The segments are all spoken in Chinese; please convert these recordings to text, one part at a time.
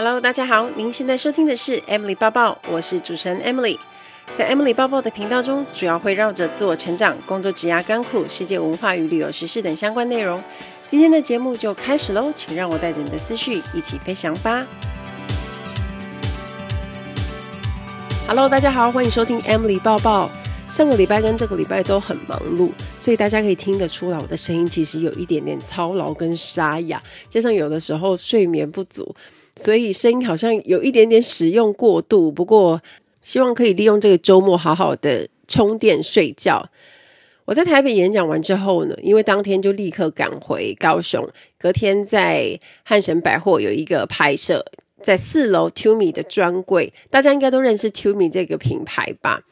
Hello，大家好，您现在收听的是 Emily 抱抱，我是主持人 Emily。在 Emily 抱抱的频道中，主要会绕着自我成长、工作、职涯、甘苦、世界文化与旅游时事等相关内容。今天的节目就开始喽，请让我带着你的思绪一起飞翔吧。Hello，大家好，欢迎收听 Emily 抱抱。上个礼拜跟这个礼拜都很忙碌，所以大家可以听得出来，我的声音其实有一点点操劳跟沙哑，加上有的时候睡眠不足。所以声音好像有一点点使用过度，不过希望可以利用这个周末好好的充电睡觉。我在台北演讲完之后呢，因为当天就立刻赶回高雄，隔天在汉神百货有一个拍摄，在四楼 Tumi 的专柜，大家应该都认识 Tumi 这个品牌吧？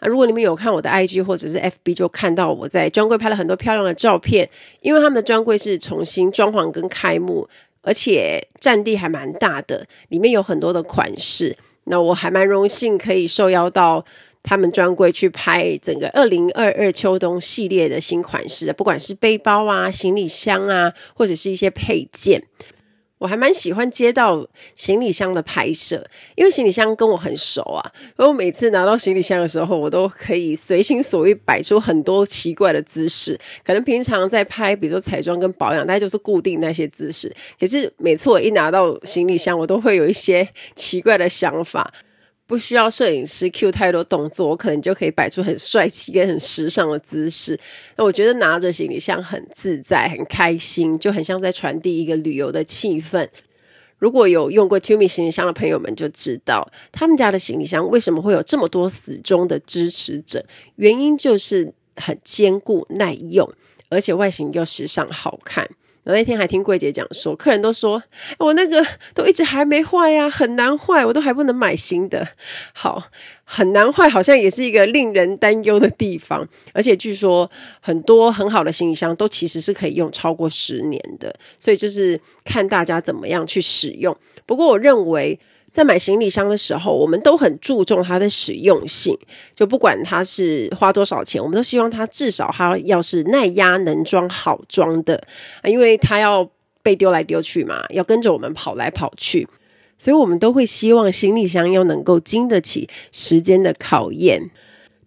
啊，如果你们有看我的 IG 或者是 FB，就看到我在专柜拍了很多漂亮的照片，因为他们的专柜是重新装潢跟开幕。而且占地还蛮大的，里面有很多的款式。那我还蛮荣幸可以受邀到他们专柜去拍整个二零二二秋冬系列的新款式，不管是背包啊、行李箱啊，或者是一些配件。我还蛮喜欢接到行李箱的拍摄，因为行李箱跟我很熟啊。所以我每次拿到行李箱的时候，我都可以随心所欲摆出很多奇怪的姿势。可能平常在拍，比如说彩妆跟保养，大概就是固定那些姿势。可是每次我一拿到行李箱，我都会有一些奇怪的想法。不需要摄影师 cue 太多动作，我可能就可以摆出很帅气跟很时尚的姿势。那我觉得拿着行李箱很自在、很开心，就很像在传递一个旅游的气氛。如果有用过 Tumi 行李箱的朋友们就知道，他们家的行李箱为什么会有这么多死忠的支持者，原因就是很坚固、耐用，而且外形又时尚好看。我那天还听柜姐讲说，客人都说我那个都一直还没坏呀，很难坏，我都还不能买新的。好，很难坏，好像也是一个令人担忧的地方。而且据说很多很好的行李箱都其实是可以用超过十年的，所以就是看大家怎么样去使用。不过我认为。在买行李箱的时候，我们都很注重它的实用性，就不管它是花多少钱，我们都希望它至少它要是耐压、能装、好装的，因为它要被丢来丢去嘛，要跟着我们跑来跑去，所以我们都会希望行李箱要能够经得起时间的考验。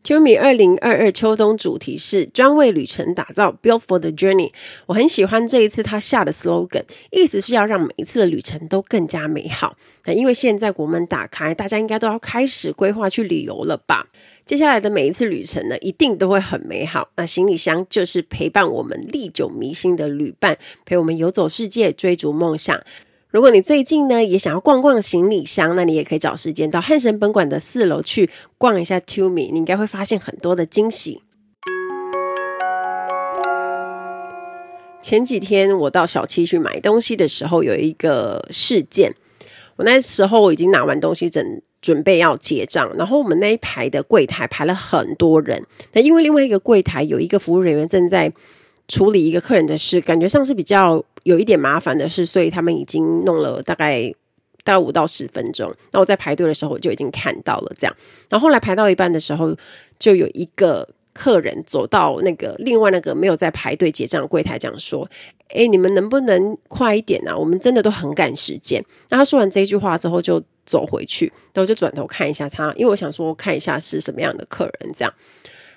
Tumi 二零二二秋冬主题是专为旅程打造，Built for the journey。我很喜欢这一次他下的 slogan，意思是要让每一次的旅程都更加美好。那因为现在国门打开，大家应该都要开始规划去旅游了吧？接下来的每一次旅程呢，一定都会很美好。那行李箱就是陪伴我们历久弥新的旅伴，陪我们游走世界，追逐梦想。如果你最近呢也想要逛逛行李箱，那你也可以找时间到汉神本馆的四楼去逛一下 Tumi，你应该会发现很多的惊喜。前几天我到小七去买东西的时候，有一个事件。我那时候我已经拿完东西，正准备要结账，然后我们那一排的柜台排了很多人。那因为另外一个柜台有一个服务人员正在处理一个客人的事，感觉上是比较有一点麻烦的事，所以他们已经弄了大概大概五到十分钟。那我在排队的时候，我就已经看到了这样。然后后来排到一半的时候，就有一个客人走到那个另外那个没有在排队结账的柜台，讲说：“诶，你们能不能快一点啊？我们真的都很赶时间。”那他说完这句话之后，就走回去，然后就转头看一下他，因为我想说看一下是什么样的客人这样。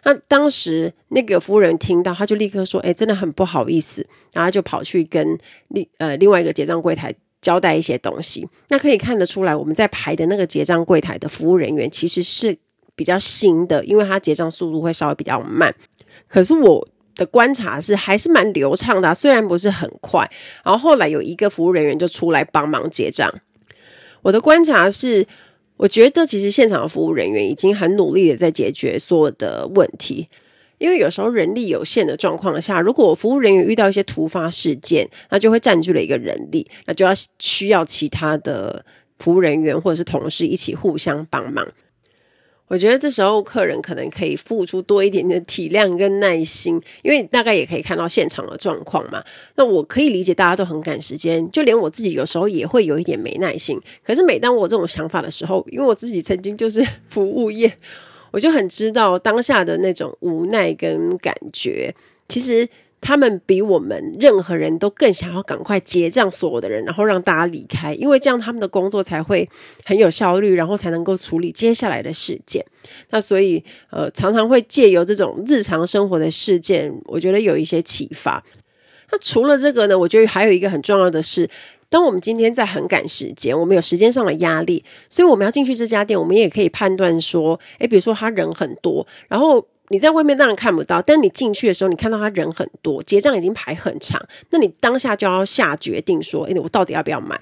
那当时那个服务人听到，他就立刻说：“哎，真的很不好意思。”然后就跑去跟另呃另外一个结账柜台交代一些东西。那可以看得出来，我们在排的那个结账柜台的服务人员其实是比较新的，因为他结账速度会稍微比较慢。可是我的观察是还是蛮流畅的啊，虽然不是很快。然后后来有一个服务人员就出来帮忙结账。我的观察是。我觉得其实现场的服务人员已经很努力的在解决所有的问题，因为有时候人力有限的状况下，如果服务人员遇到一些突发事件，那就会占据了一个人力，那就要需要其他的服务人员或者是同事一起互相帮忙。我觉得这时候客人可能可以付出多一点点体谅跟耐心，因为大概也可以看到现场的状况嘛。那我可以理解大家都很赶时间，就连我自己有时候也会有一点没耐心。可是每当我这种想法的时候，因为我自己曾经就是 服务业，我就很知道当下的那种无奈跟感觉。其实他们比我们任何人都更想要赶快结账所有的人，然后让大家离开，因为这样他们的工作才会很有效率，然后才能够处理接下来的事件。那所以，呃，常常会借由这种日常生活的事件，我觉得有一些启发。那除了这个呢，我觉得还有一个很重要的是，当我们今天在很赶时间，我们有时间上的压力，所以我们要进去这家店，我们也可以判断说，诶，比如说他人很多，然后。你在外面当然看不到，但你进去的时候，你看到他人很多，结账已经排很长，那你当下就要下决定说，诶，我到底要不要买？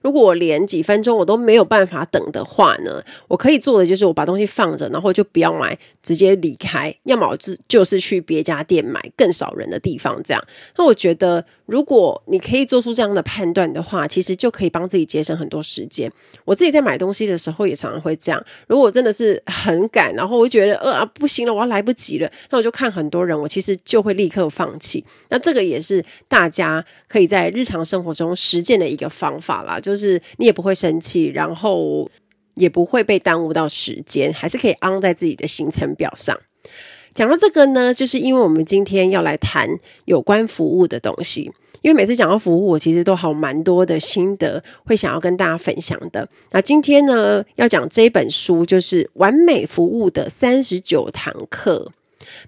如果我连几分钟我都没有办法等的话呢，我可以做的就是我把东西放着，然后就不要买，直接离开。要么就就是去别家店买更少人的地方，这样。那我觉得，如果你可以做出这样的判断的话，其实就可以帮自己节省很多时间。我自己在买东西的时候也常常会这样。如果真的是很赶，然后我觉得呃啊不行了，我要来不及了，那我就看很多人，我其实就会立刻放弃。那这个也是大家可以在日常生活中实践的一个方法啦。就是你也不会生气，然后也不会被耽误到时间，还是可以安在自己的行程表上。讲到这个呢，就是因为我们今天要来谈有关服务的东西。因为每次讲到服务，我其实都好蛮多的心得，会想要跟大家分享的。那今天呢，要讲这一本书，就是《完美服务的三十九堂课》。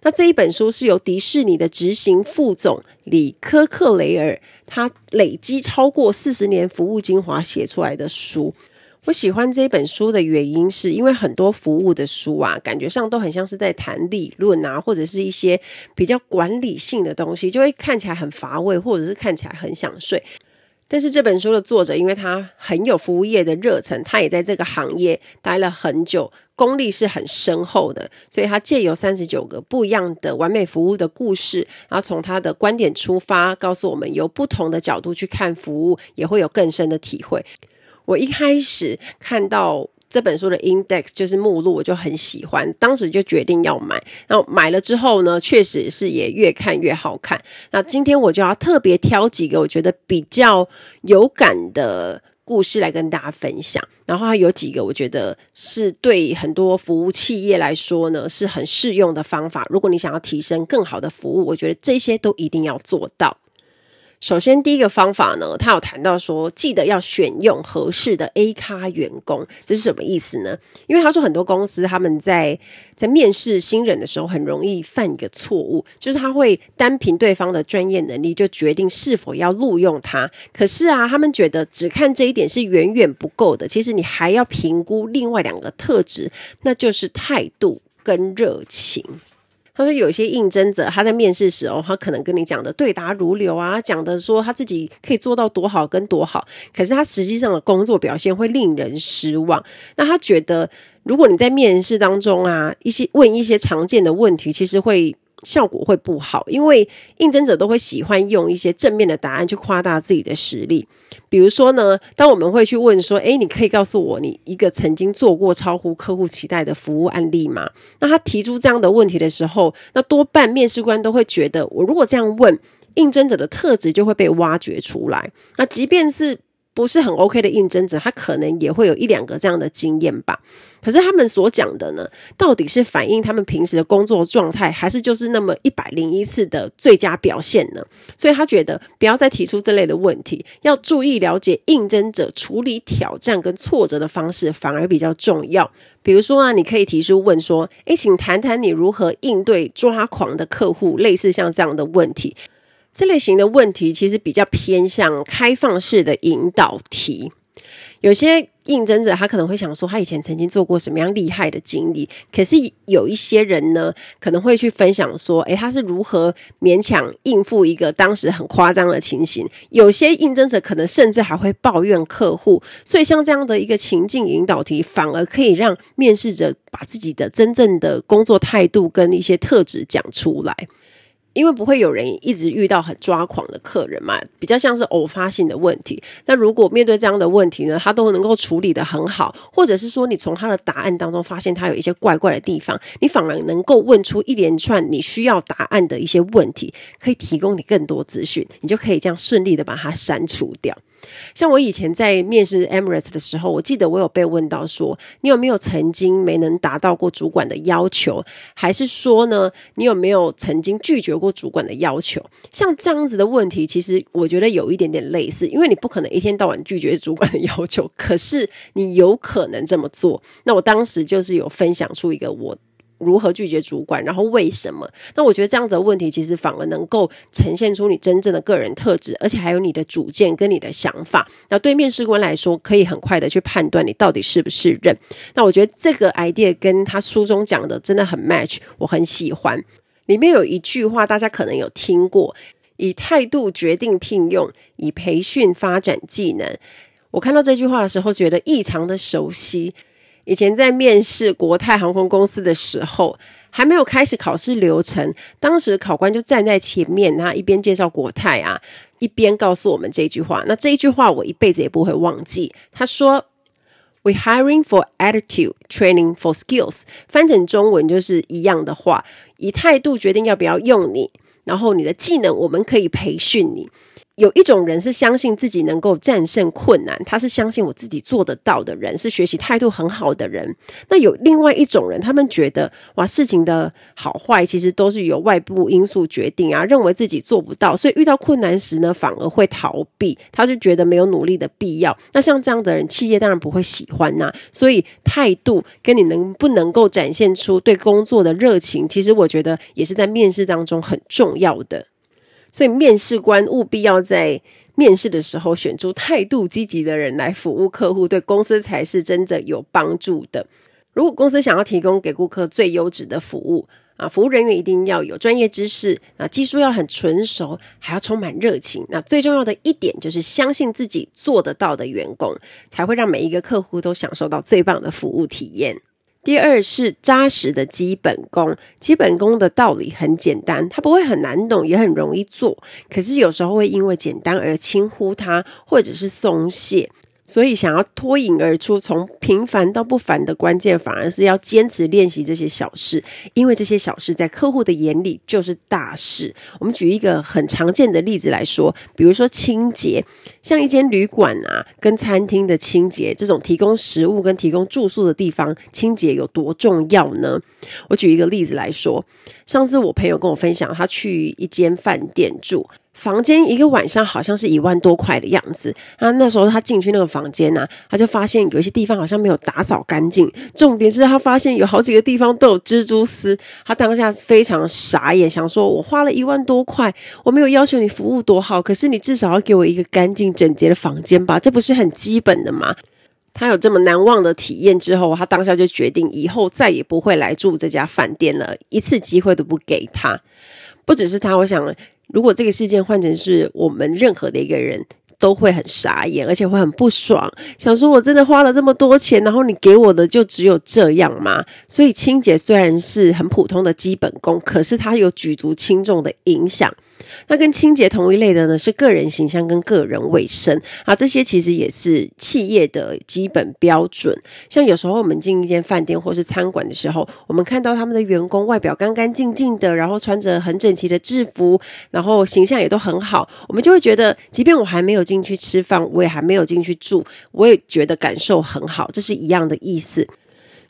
那这一本书是由迪士尼的执行副总里科克雷尔，他累积超过四十年服务精华写出来的书。我喜欢这本书的原因，是因为很多服务的书啊，感觉上都很像是在谈理论啊，或者是一些比较管理性的东西，就会看起来很乏味，或者是看起来很想睡。但是这本书的作者，因为他很有服务业的热忱，他也在这个行业待了很久，功力是很深厚的，所以他借由三十九个不一样的完美服务的故事，然后从他的观点出发，告诉我们由不同的角度去看服务，也会有更深的体会。我一开始看到。这本书的 index 就是目录，我就很喜欢，当时就决定要买。然后买了之后呢，确实是也越看越好看。那今天我就要特别挑几个我觉得比较有感的故事来跟大家分享。然后还有几个我觉得是对很多服务企业来说呢，是很适用的方法。如果你想要提升更好的服务，我觉得这些都一定要做到。首先，第一个方法呢，他有谈到说，记得要选用合适的 A 咖员工，这是什么意思呢？因为他说很多公司他们在在面试新人的时候，很容易犯一个错误，就是他会单凭对方的专业能力就决定是否要录用他。可是啊，他们觉得只看这一点是远远不够的，其实你还要评估另外两个特质，那就是态度跟热情。他说：“有些应征者，他在面试时哦，他可能跟你讲的对答如流啊，讲的说他自己可以做到多好跟多好，可是他实际上的工作表现会令人失望。那他觉得，如果你在面试当中啊，一些问一些常见的问题，其实会。”效果会不好，因为应征者都会喜欢用一些正面的答案去夸大自己的实力。比如说呢，当我们会去问说：“诶，你可以告诉我你一个曾经做过超乎客户期待的服务案例吗？”那他提出这样的问题的时候，那多半面试官都会觉得，我如果这样问，应征者的特质就会被挖掘出来。那即便是不是很 OK 的应征者，他可能也会有一两个这样的经验吧。可是他们所讲的呢，到底是反映他们平时的工作状态，还是就是那么一百零一次的最佳表现呢？所以他觉得不要再提出这类的问题，要注意了解应征者处理挑战跟挫折的方式，反而比较重要。比如说啊，你可以提出问说：“诶，请谈谈你如何应对抓狂的客户？”类似像这样的问题。这类型的问题其实比较偏向开放式的引导题。有些应征者他可能会想说，他以前曾经做过什么样厉害的经历。可是有一些人呢，可能会去分享说，诶，他是如何勉强应付一个当时很夸张的情形。有些应征者可能甚至还会抱怨客户。所以像这样的一个情境引导题，反而可以让面试者把自己的真正的工作态度跟一些特质讲出来。因为不会有人一直遇到很抓狂的客人嘛，比较像是偶发性的问题。那如果面对这样的问题呢，他都能够处理得很好，或者是说你从他的答案当中发现他有一些怪怪的地方，你反而能够问出一连串你需要答案的一些问题，可以提供你更多资讯，你就可以这样顺利的把它删除掉。像我以前在面试 Emirates 的时候，我记得我有被问到说，你有没有曾经没能达到过主管的要求，还是说呢，你有没有曾经拒绝过主管的要求。像这样子的问题，其实我觉得有一点点类似，因为你不可能一天到晚拒绝主管的要求，可是你有可能这么做。那我当时就是有分享出一个我。如何拒绝主管，然后为什么？那我觉得这样子的问题，其实反而能够呈现出你真正的个人特质，而且还有你的主见跟你的想法。那对面试官来说，可以很快的去判断你到底是不是人。那我觉得这个 idea 跟他书中讲的真的很 match，我很喜欢。里面有一句话，大家可能有听过：以态度决定聘用，以培训发展技能。我看到这句话的时候，觉得异常的熟悉。以前在面试国泰航空公司的时候，还没有开始考试流程，当时考官就站在前面，他一边介绍国泰啊，一边告诉我们这句话。那这一句话我一辈子也不会忘记。他说：“We hiring for attitude, training for skills。”翻成中文就是一样的话，以态度决定要不要用你，然后你的技能我们可以培训你。有一种人是相信自己能够战胜困难，他是相信我自己做得到的人，是学习态度很好的人。那有另外一种人，他们觉得哇，事情的好坏其实都是由外部因素决定啊，认为自己做不到，所以遇到困难时呢，反而会逃避，他就觉得没有努力的必要。那像这样的人，企业当然不会喜欢呐。所以态度跟你能不能够展现出对工作的热情，其实我觉得也是在面试当中很重要的。所以，面试官务必要在面试的时候选出态度积极的人来服务客户，对公司才是真的有帮助的。如果公司想要提供给顾客最优质的服务啊，服务人员一定要有专业知识，啊，技术要很纯熟，还要充满热情。那最重要的一点就是相信自己做得到的员工，才会让每一个客户都享受到最棒的服务体验。第二是扎实的基本功，基本功的道理很简单，它不会很难懂，也很容易做。可是有时候会因为简单而轻忽它，或者是松懈。所以，想要脱颖而出，从平凡到不凡的关键，反而是要坚持练习这些小事，因为这些小事在客户的眼里就是大事。我们举一个很常见的例子来说，比如说清洁，像一间旅馆啊，跟餐厅的清洁，这种提供食物跟提供住宿的地方，清洁有多重要呢？我举一个例子来说，上次我朋友跟我分享，他去一间饭店住。房间一个晚上好像是一万多块的样子。啊，那时候他进去那个房间呢，他就发现有一些地方好像没有打扫干净。重点是他发现有好几个地方都有蜘蛛丝。他当下非常傻眼，想说：“我花了一万多块，我没有要求你服务多好，可是你至少要给我一个干净整洁的房间吧？这不是很基本的吗？”他有这么难忘的体验之后，他当下就决定以后再也不会来住这家饭店了，一次机会都不给他。不只是他，我想。如果这个事件换成是我们任何的一个人，都会很傻眼，而且会很不爽，想说我真的花了这么多钱，然后你给我的就只有这样吗？所以清洁虽然是很普通的基本功，可是它有举足轻重的影响。那跟清洁同一类的呢，是个人形象跟个人卫生啊，这些其实也是企业的基本标准。像有时候我们进一间饭店或是餐馆的时候，我们看到他们的员工外表干干净净的，然后穿着很整齐的制服，然后形象也都很好，我们就会觉得，即便我还没有进去吃饭，我也还没有进去住，我也觉得感受很好，这是一样的意思。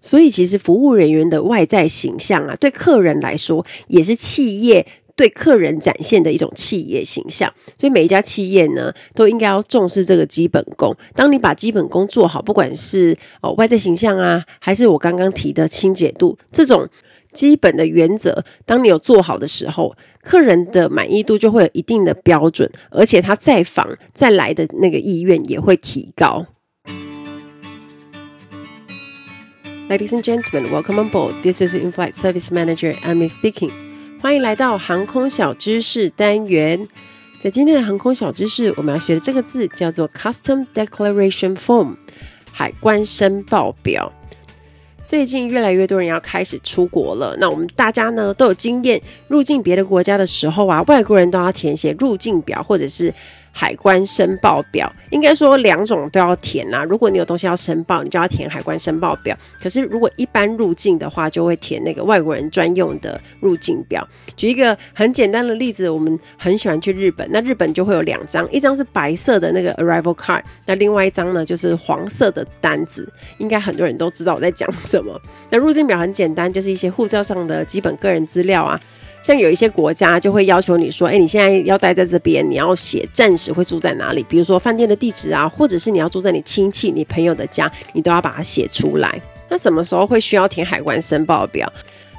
所以，其实服务人员的外在形象啊，对客人来说也是企业。对客人展现的一种企业形象，所以每一家企业呢，都应该要重视这个基本功。当你把基本功做好，不管是哦外在形象啊，还是我刚刚提的清洁度这种基本的原则，当你有做好的时候，客人的满意度就会有一定的标准，而且他再访再来的那个意愿也会提高。Ladies and gentlemen, welcome on board. This is In-flight Service Manager Amy speaking. 欢迎来到航空小知识单元。在今天的航空小知识，我们要学的这个字叫做 Custom Declaration Form，海关申报表。最近越来越多人要开始出国了，那我们大家呢都有经验，入境别的国家的时候啊，外国人都要填写入境表，或者是。海关申报表，应该说两种都要填啦。如果你有东西要申报，你就要填海关申报表。可是如果一般入境的话，就会填那个外国人专用的入境表。举一个很简单的例子，我们很喜欢去日本，那日本就会有两张，一张是白色的那个 arrival card，那另外一张呢就是黄色的单子。应该很多人都知道我在讲什么。那入境表很简单，就是一些护照上的基本个人资料啊。像有一些国家就会要求你说，哎，你现在要待在这边，你要写暂时会住在哪里，比如说饭店的地址啊，或者是你要住在你亲戚、你朋友的家，你都要把它写出来。那什么时候会需要填海关申报表？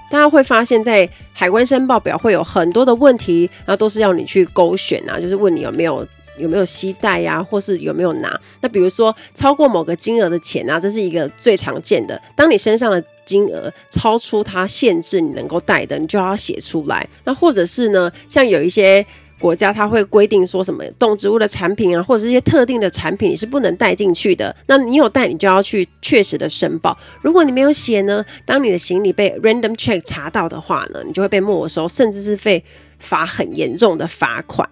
大家会发现，在海关申报表会有很多的问题，然后都是要你去勾选啊，就是问你有没有。有没有携带呀，或是有没有拿？那比如说超过某个金额的钱啊，这是一个最常见的。当你身上的金额超出它限制你能够带的，你就要写出来。那或者是呢，像有一些国家，它会规定说什么动植物的产品啊，或者是一些特定的产品，你是不能带进去的。那你有带，你就要去确实的申报。如果你没有写呢，当你的行李被 random check 查到的话呢，你就会被没收，甚至是被罚很严重的罚款。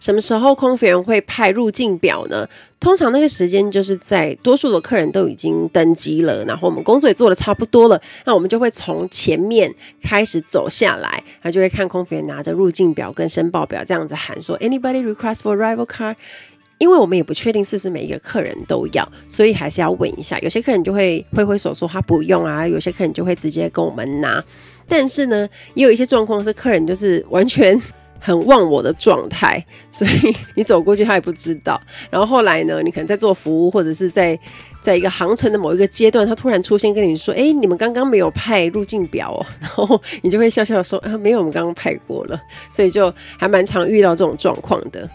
什么时候空服员会派入境表呢？通常那个时间就是在多数的客人都已经登机了，然后我们工作也做得差不多了，那我们就会从前面开始走下来，他就会看空服员拿着入境表跟申报表这样子喊说：“Anybody request for arrival card？” 因为我们也不确定是不是每一个客人都要，所以还是要问一下。有些客人就会挥挥手说他不用啊，有些客人就会直接跟我们拿。但是呢，也有一些状况是客人就是完全。很忘我的状态，所以你走过去他也不知道。然后后来呢，你可能在做服务，或者是在在一个航程的某一个阶段，他突然出现跟你说：“哎，你们刚刚没有派入境表哦。”然后你就会笑笑说：“啊，没有，我们刚刚派过了。”所以就还蛮常遇到这种状况的。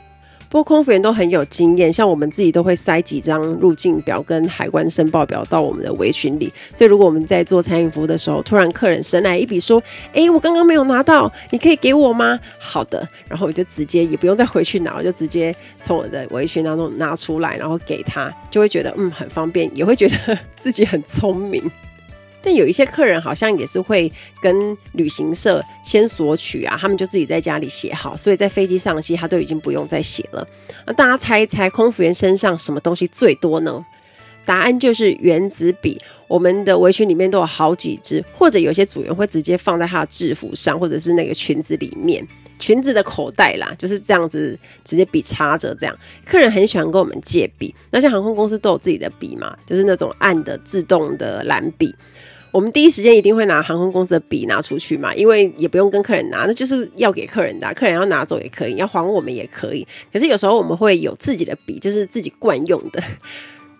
不过空服员都很有经验，像我们自己都会塞几张入境表跟海关申报表到我们的围裙里。所以如果我们在做餐饮服务的时候，突然客人神来一笔说：“诶，我刚刚没有拿到，你可以给我吗？”好的，然后我就直接也不用再回去拿，我就直接从我的围裙当中拿出来，然后给他，就会觉得嗯很方便，也会觉得自己很聪明。但有一些客人好像也是会跟旅行社先索取啊，他们就自己在家里写好，所以在飞机上其实他都已经不用再写了。那大家猜一猜，空服员身上什么东西最多呢？答案就是原子笔。我们的围裙里面都有好几支，或者有些组员会直接放在他的制服上，或者是那个裙子里面，裙子的口袋啦，就是这样子直接笔插着这样。客人很喜欢跟我们借笔，那像航空公司都有自己的笔嘛，就是那种按的自动的蓝笔。我们第一时间一定会拿航空公司的笔拿出去嘛，因为也不用跟客人拿，那就是要给客人的，客人要拿走也可以，要还我们也可以。可是有时候我们会有自己的笔，就是自己惯用的。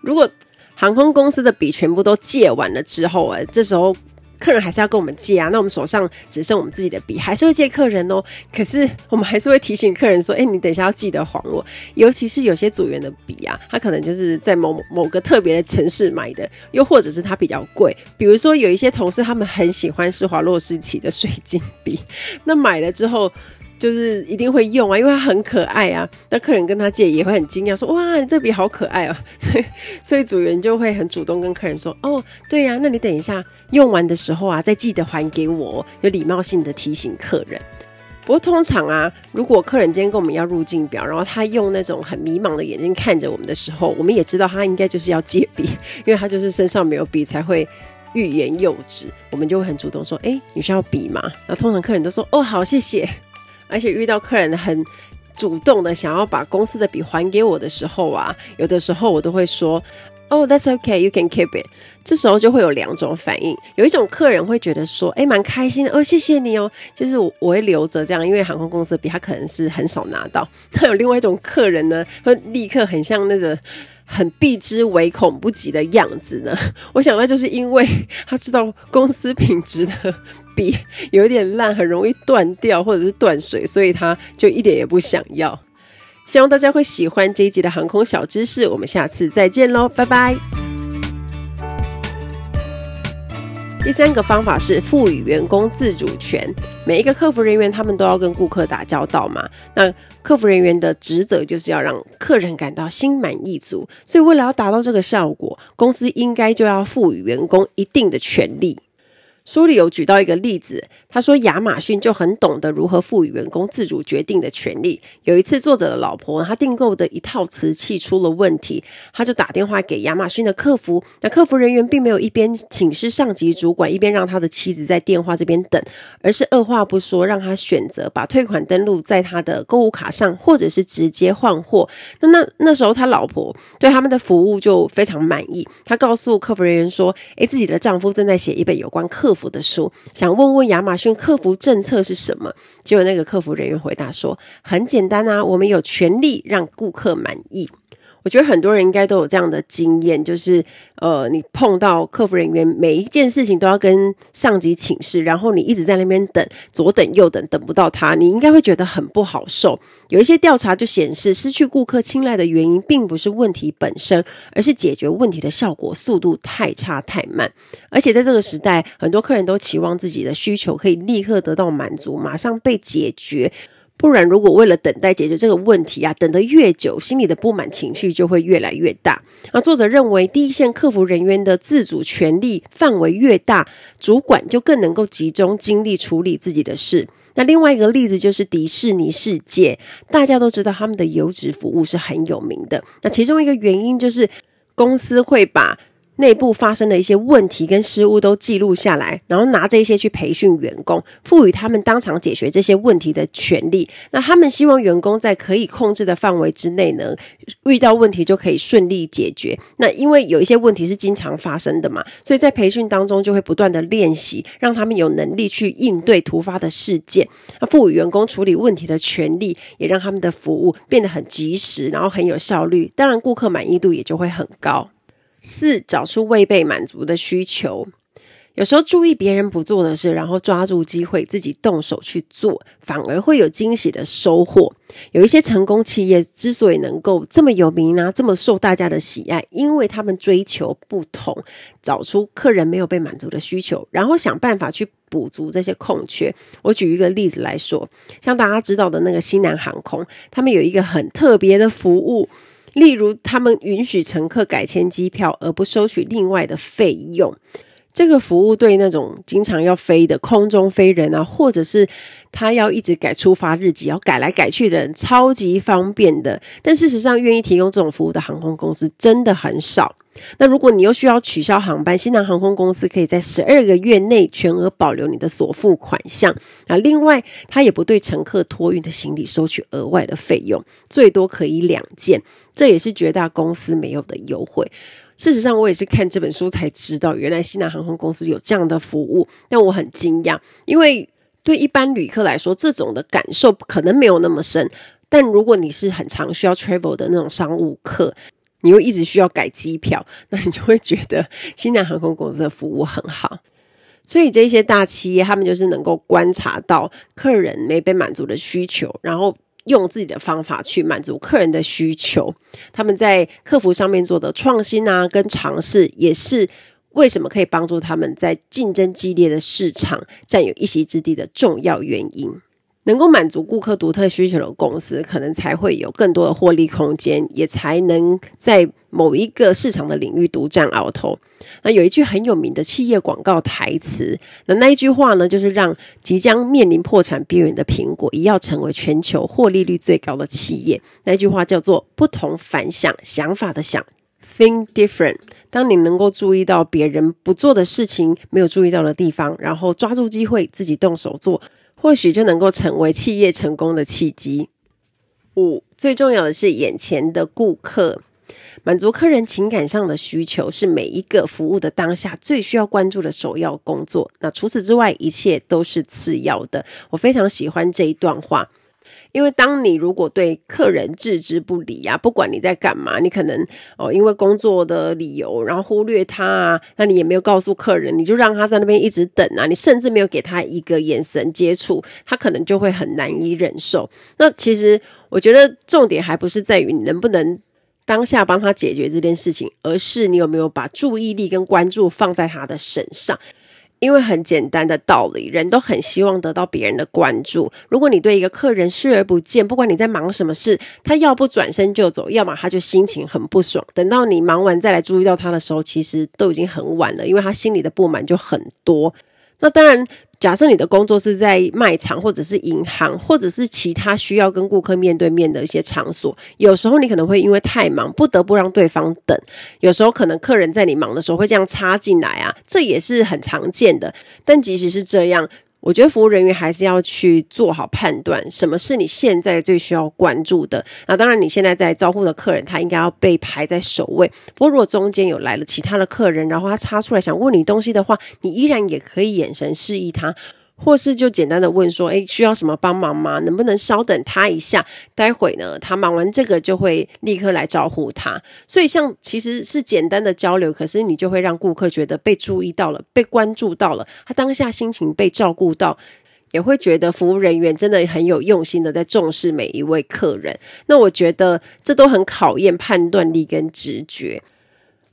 如果航空公司的笔全部都借完了之后啊，这时候。客人还是要跟我们借啊，那我们手上只剩我们自己的笔，还是会借客人哦。可是我们还是会提醒客人说：“哎，你等一下要记得还我。”尤其是有些组员的笔啊，他可能就是在某某个特别的城市买的，又或者是它比较贵。比如说有一些同事他们很喜欢施华洛世奇的水晶笔，那买了之后。就是一定会用啊，因为它很可爱啊。那客人跟他借也会很惊讶，说：“哇，你这笔好可爱哦。”所以，所以组员就会很主动跟客人说：“哦，对呀，那你等一下用完的时候啊，再记得还给我。”有礼貌性的提醒客人。不过通常啊，如果客人今天跟我们要入境表，然后他用那种很迷茫的眼睛看着我们的时候，我们也知道他应该就是要借笔，因为他就是身上没有笔才会欲言又止。我们就会很主动说：“哎，你需要笔吗？”那通常客人都说：“哦，好，谢谢。” 而且遇到客人很主动的想要把公司的笔还给我的时候啊，有的时候我都会说，Oh, that's okay, you can keep it。这时候就会有两种反应，有一种客人会觉得说，哎，蛮开心的哦，谢谢你哦，就是我我会留着这样，因为航空公司的笔他可能是很少拿到。那有另外一种客人呢，会立刻很像那个。很避之唯恐不及的样子呢，我想那就是因为他知道公司品质的笔有一点烂，很容易断掉或者是断水，所以他就一点也不想要。希望大家会喜欢这一集的航空小知识，我们下次再见喽，拜拜。第三个方法是赋予员工自主权。每一个客服人员，他们都要跟顾客打交道嘛。那客服人员的职责就是要让客人感到心满意足。所以，为了要达到这个效果，公司应该就要赋予员工一定的权利。书里有举到一个例子，他说亚马逊就很懂得如何赋予员工自主决定的权利。有一次，作者的老婆她订购的一套瓷器出了问题，他就打电话给亚马逊的客服。那客服人员并没有一边请示上级主管，一边让他的妻子在电话这边等，而是二话不说，让他选择把退款登录在他的购物卡上，或者是直接换货。那那那时候，他老婆对他们的服务就非常满意。他告诉客服人员说：“诶，自己的丈夫正在写一本有关客客服的书，想问问亚马逊客服政策是什么？结果那个客服人员回答说：“很简单啊，我们有权利让顾客满意。”我觉得很多人应该都有这样的经验，就是呃，你碰到客服人员，每一件事情都要跟上级请示，然后你一直在那边等，左等右等，等不到他，你应该会觉得很不好受。有一些调查就显示，失去顾客青睐的原因，并不是问题本身，而是解决问题的效果速度太差太慢。而且在这个时代，很多客人都期望自己的需求可以立刻得到满足，马上被解决。不然，如果为了等待解决这个问题啊，等得越久，心里的不满情绪就会越来越大。那作者认为，第一线客服人员的自主权利范围越大，主管就更能够集中精力处理自己的事。那另外一个例子就是迪士尼世界，大家都知道他们的优质服务是很有名的。那其中一个原因就是公司会把内部发生的一些问题跟失误都记录下来，然后拿这些去培训员工，赋予他们当场解决这些问题的权利。那他们希望员工在可以控制的范围之内呢，遇到问题就可以顺利解决。那因为有一些问题是经常发生的嘛，所以在培训当中就会不断的练习，让他们有能力去应对突发的事件。那赋予员工处理问题的权利，也让他们的服务变得很及时，然后很有效率。当然，顾客满意度也就会很高。四，找出未被满足的需求。有时候注意别人不做的事，然后抓住机会自己动手去做，反而会有惊喜的收获。有一些成功企业之所以能够这么有名啊，这么受大家的喜爱，因为他们追求不同，找出客人没有被满足的需求，然后想办法去补足这些空缺。我举一个例子来说，像大家知道的那个西南航空，他们有一个很特别的服务。例如，他们允许乘客改签机票，而不收取另外的费用。这个服务对那种经常要飞的空中飞人啊，或者是他要一直改出发日期，要改来改去的人，超级方便的。但事实上，愿意提供这种服务的航空公司真的很少。那如果你又需要取消航班，西南航空公司可以在十二个月内全额保留你的所付款项。那另外，他也不对乘客托运的行李收取额外的费用，最多可以两件，这也是绝大公司没有的优惠。事实上，我也是看这本书才知道，原来西南航空公司有这样的服务，但我很惊讶，因为对一般旅客来说，这种的感受可能没有那么深。但如果你是很常需要 travel 的那种商务客，你又一直需要改机票，那你就会觉得西南航空公司的服务很好。所以这些大企业，他们就是能够观察到客人没被满足的需求，然后。用自己的方法去满足客人的需求，他们在客服上面做的创新啊，跟尝试，也是为什么可以帮助他们在竞争激烈的市场占有一席之地的重要原因。能够满足顾客独特需求的公司，可能才会有更多的获利空间，也才能在某一个市场的领域独占鳌头。那有一句很有名的企业广告台词，那那一句话呢，就是让即将面临破产边缘的苹果，也要成为全球获利率最高的企业。那句话叫做“不同凡响”，想法的想，Think different。当你能够注意到别人不做的事情，没有注意到的地方，然后抓住机会自己动手做。或许就能够成为企业成功的契机。五，最重要的是眼前的顾客，满足客人情感上的需求是每一个服务的当下最需要关注的首要工作。那除此之外，一切都是次要的。我非常喜欢这一段话。因为当你如果对客人置之不理啊，不管你在干嘛，你可能哦因为工作的理由，然后忽略他啊，那你也没有告诉客人，你就让他在那边一直等啊，你甚至没有给他一个眼神接触，他可能就会很难以忍受。那其实我觉得重点还不是在于你能不能当下帮他解决这件事情，而是你有没有把注意力跟关注放在他的身上。因为很简单的道理，人都很希望得到别人的关注。如果你对一个客人视而不见，不管你在忙什么事，他要不转身就走，要么他就心情很不爽。等到你忙完再来注意到他的时候，其实都已经很晚了，因为他心里的不满就很多。那当然。假设你的工作是在卖场，或者是银行，或者是其他需要跟顾客面对面的一些场所，有时候你可能会因为太忙，不得不让对方等。有时候可能客人在你忙的时候会这样插进来啊，这也是很常见的。但即使是这样，我觉得服务人员还是要去做好判断，什么是你现在最需要关注的。那当然，你现在在招呼的客人，他应该要被排在首位。不过，如果中间有来了其他的客人，然后他插出来想问你东西的话，你依然也可以眼神示意他。或是就简单的问说，诶，需要什么帮忙吗？能不能稍等他一下？待会呢，他忙完这个就会立刻来招呼他。所以像其实是简单的交流，可是你就会让顾客觉得被注意到了，被关注到了，他当下心情被照顾到，也会觉得服务人员真的很有用心的在重视每一位客人。那我觉得这都很考验判断力跟直觉。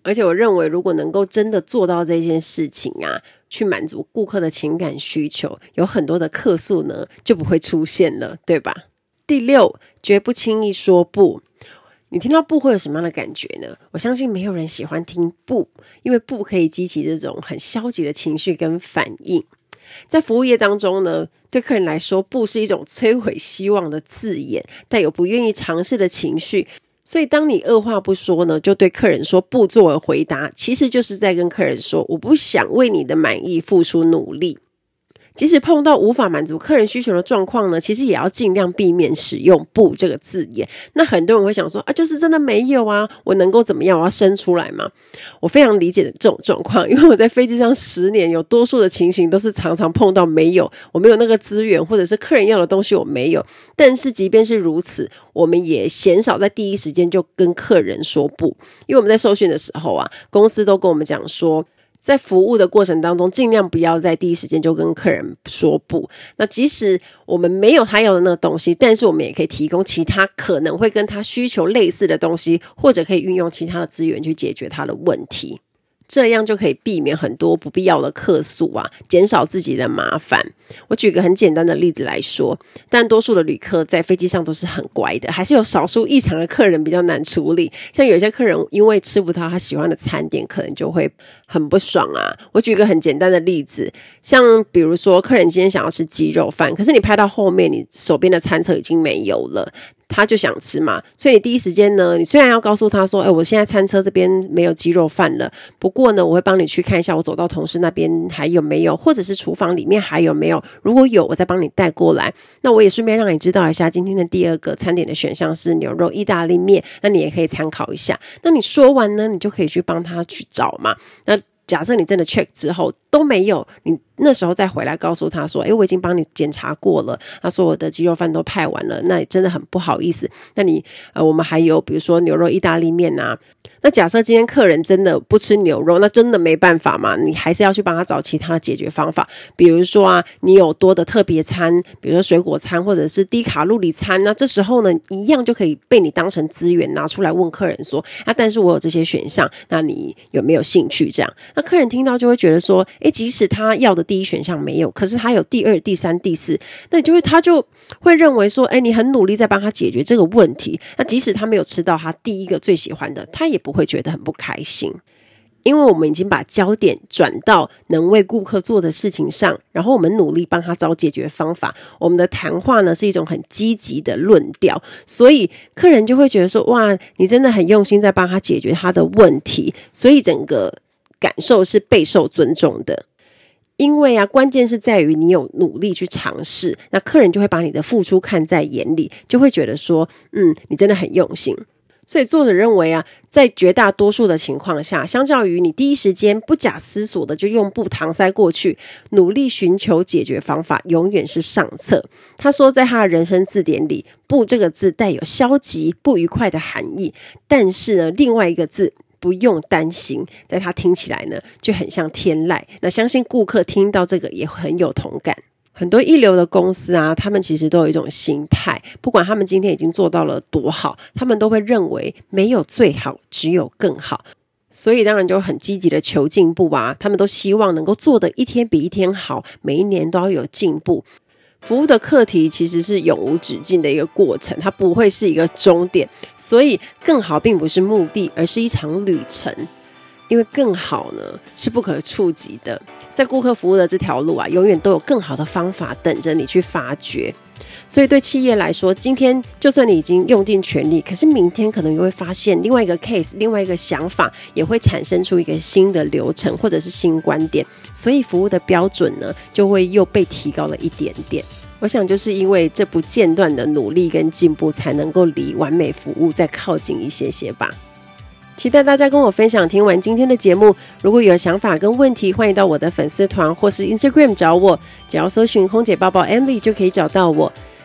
而且我认为，如果能够真的做到这件事情啊，去满足顾客的情感需求，有很多的客诉呢就不会出现了，对吧？第六，绝不轻易说不。你听到不会有什么样的感觉呢？我相信没有人喜欢听不，因为不可以激起这种很消极的情绪跟反应。在服务业当中呢，对客人来说，不是一种摧毁希望的字眼，带有不愿意尝试的情绪。所以，当你二话不说呢，就对客人说不作为回答，其实就是在跟客人说，我不想为你的满意付出努力。即使碰到无法满足客人需求的状况呢，其实也要尽量避免使用“不”这个字眼。那很多人会想说啊，就是真的没有啊，我能够怎么样？我要生出来吗？我非常理解的这种状况，因为我在飞机上十年，有多数的情形都是常常碰到没有，我没有那个资源，或者是客人要的东西我没有。但是即便是如此，我们也鲜少在第一时间就跟客人说不，因为我们在受训的时候啊，公司都跟我们讲说。在服务的过程当中，尽量不要在第一时间就跟客人说不。那即使我们没有他要的那个东西，但是我们也可以提供其他可能会跟他需求类似的东西，或者可以运用其他的资源去解决他的问题。这样就可以避免很多不必要的客诉啊，减少自己的麻烦。我举个很简单的例子来说，但多数的旅客在飞机上都是很乖的，还是有少数异常的客人比较难处理。像有些客人因为吃不到他喜欢的餐点，可能就会很不爽啊。我举个很简单的例子，像比如说客人今天想要吃鸡肉饭，可是你拍到后面，你手边的餐车已经没有了。他就想吃嘛，所以你第一时间呢，你虽然要告诉他说，哎，我现在餐车这边没有鸡肉饭了，不过呢，我会帮你去看一下，我走到同事那边还有没有，或者是厨房里面还有没有，如果有，我再帮你带过来。那我也顺便让你知道一下，今天的第二个餐点的选项是牛肉意大利面，那你也可以参考一下。那你说完呢，你就可以去帮他去找嘛。那假设你真的 check 之后都没有，你。那时候再回来告诉他说：“诶，我已经帮你检查过了，他说我的鸡肉饭都派完了，那也真的很不好意思。那你呃，我们还有比如说牛肉意大利面呐。那假设今天客人真的不吃牛肉，那真的没办法嘛，你还是要去帮他找其他的解决方法。比如说啊，你有多的特别餐，比如说水果餐或者是低卡路里餐，那这时候呢，一样就可以被你当成资源拿出来问客人说：啊，但是我有这些选项，那你有没有兴趣？这样，客人听到就会觉得说：诶，即使他要的。第一选项没有，可是他有第二、第三、第四，那你就会他就会认为说，哎，你很努力在帮他解决这个问题。那即使他没有吃到他第一个最喜欢的，他也不会觉得很不开心，因为我们已经把焦点转到能为顾客做的事情上，然后我们努力帮他找解决方法。我们的谈话呢是一种很积极的论调，所以客人就会觉得说，哇，你真的很用心在帮他解决他的问题，所以整个感受是备受尊重的。因为啊，关键是在于你有努力去尝试，那客人就会把你的付出看在眼里，就会觉得说，嗯，你真的很用心。所以作者认为啊，在绝大多数的情况下，相较于你第一时间不假思索的就用不搪塞过去，努力寻求解决方法，永远是上策。他说，在他的人生字典里，“不”这个字带有消极、不愉快的含义，但是呢，另外一个字。不用担心，但他听起来呢就很像天籁。那相信顾客听到这个也很有同感。很多一流的公司啊，他们其实都有一种心态，不管他们今天已经做到了多好，他们都会认为没有最好，只有更好。所以当然就很积极的求进步啊，他们都希望能够做得一天比一天好，每一年都要有进步。服务的课题其实是永无止境的一个过程，它不会是一个终点，所以更好并不是目的，而是一场旅程。因为更好呢是不可触及的，在顾客服务的这条路啊，永远都有更好的方法等着你去发掘。所以对企业来说，今天就算你已经用尽全力，可是明天可能又会发现另外一个 case，另外一个想法，也会产生出一个新的流程或者是新观点，所以服务的标准呢，就会又被提高了一点点。我想就是因为这不间断的努力跟进步，才能够离完美服务再靠近一些些吧。期待大家跟我分享。听完今天的节目，如果有想法跟问题，欢迎到我的粉丝团或是 Instagram 找我，只要搜寻空姐抱抱 Emily 就可以找到我。